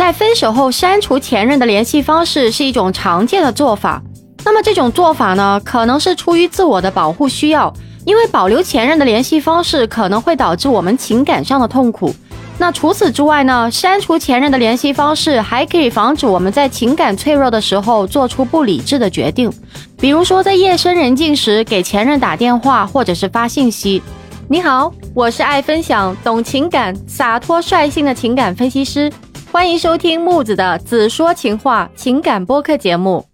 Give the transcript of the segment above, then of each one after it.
在分手后删除前任的联系方式是一种常见的做法。那么这种做法呢，可能是出于自我的保护需要，因为保留前任的联系方式可能会导致我们情感上的痛苦。那除此之外呢，删除前任的联系方式还可以防止我们在情感脆弱的时候做出不理智的决定，比如说在夜深人静时给前任打电话或者是发信息。你好，我是爱分享、懂情感、洒脱率性的情感分析师，欢迎收听木子的子说情话情感播客节目。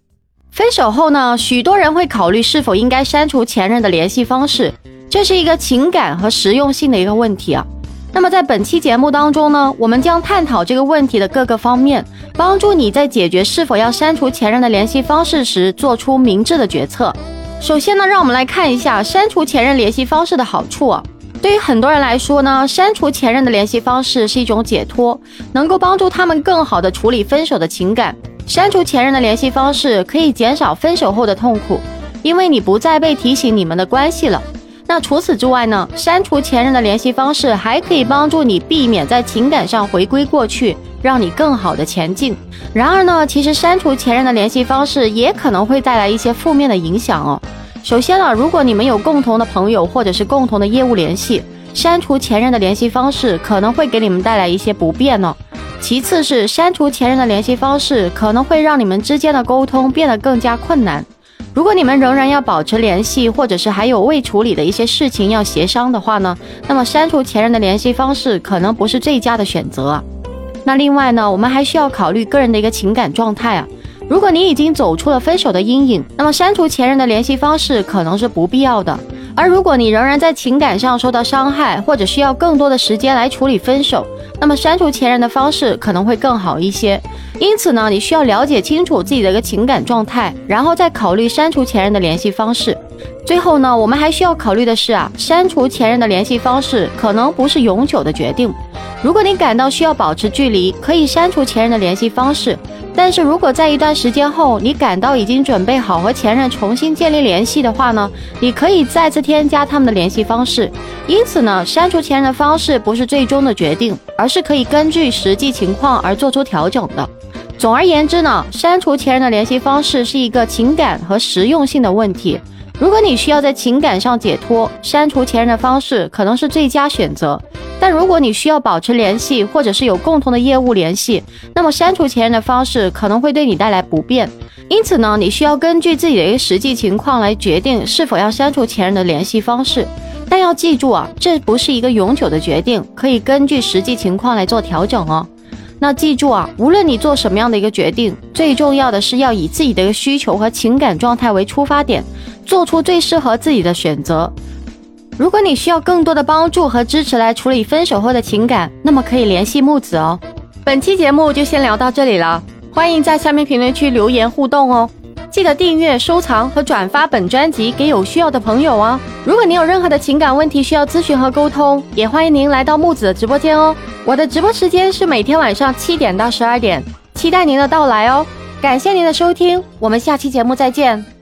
分手后呢，许多人会考虑是否应该删除前任的联系方式，这是一个情感和实用性的一个问题啊。那么在本期节目当中呢，我们将探讨这个问题的各个方面，帮助你在解决是否要删除前任的联系方式时做出明智的决策。首先呢，让我们来看一下删除前任联系方式的好处啊。对于很多人来说呢，删除前任的联系方式是一种解脱，能够帮助他们更好的处理分手的情感。删除前任的联系方式可以减少分手后的痛苦，因为你不再被提醒你们的关系了。那除此之外呢？删除前任的联系方式还可以帮助你避免在情感上回归过去，让你更好的前进。然而呢，其实删除前任的联系方式也可能会带来一些负面的影响哦。首先呢，如果你们有共同的朋友或者是共同的业务联系，删除前任的联系方式可能会给你们带来一些不便呢。其次是删除前任的联系方式，可能会让你们之间的沟通变得更加困难。如果你们仍然要保持联系，或者是还有未处理的一些事情要协商的话呢，那么删除前任的联系方式可能不是最佳的选择。那另外呢，我们还需要考虑个人的一个情感状态啊。如果你已经走出了分手的阴影，那么删除前任的联系方式可能是不必要的。而如果你仍然在情感上受到伤害，或者需要更多的时间来处理分手，那么删除前任的方式可能会更好一些。因此呢，你需要了解清楚自己的一个情感状态，然后再考虑删除前任的联系方式。最后呢，我们还需要考虑的是啊，删除前任的联系方式可能不是永久的决定。如果你感到需要保持距离，可以删除前任的联系方式。但是如果在一段时间后，你感到已经准备好和前任重新建立联系的话呢，你可以再次添加他们的联系方式。因此呢，删除前任的方式不是最终的决定，而是可以根据实际情况而做出调整的。总而言之呢，删除前任的联系方式是一个情感和实用性的问题。如果你需要在情感上解脱，删除前任的方式可能是最佳选择。但如果你需要保持联系，或者是有共同的业务联系，那么删除前任的方式可能会对你带来不便。因此呢，你需要根据自己的一个实际情况来决定是否要删除前任的联系方式。但要记住啊，这不是一个永久的决定，可以根据实际情况来做调整哦。那记住啊，无论你做什么样的一个决定，最重要的是要以自己的一个需求和情感状态为出发点，做出最适合自己的选择。如果你需要更多的帮助和支持来处理分手后的情感，那么可以联系木子哦。本期节目就先聊到这里了，欢迎在下面评论区留言互动哦。记得订阅、收藏和转发本专辑给有需要的朋友哦。如果您有任何的情感问题需要咨询和沟通，也欢迎您来到木子的直播间哦。我的直播时间是每天晚上七点到十二点，期待您的到来哦。感谢您的收听，我们下期节目再见。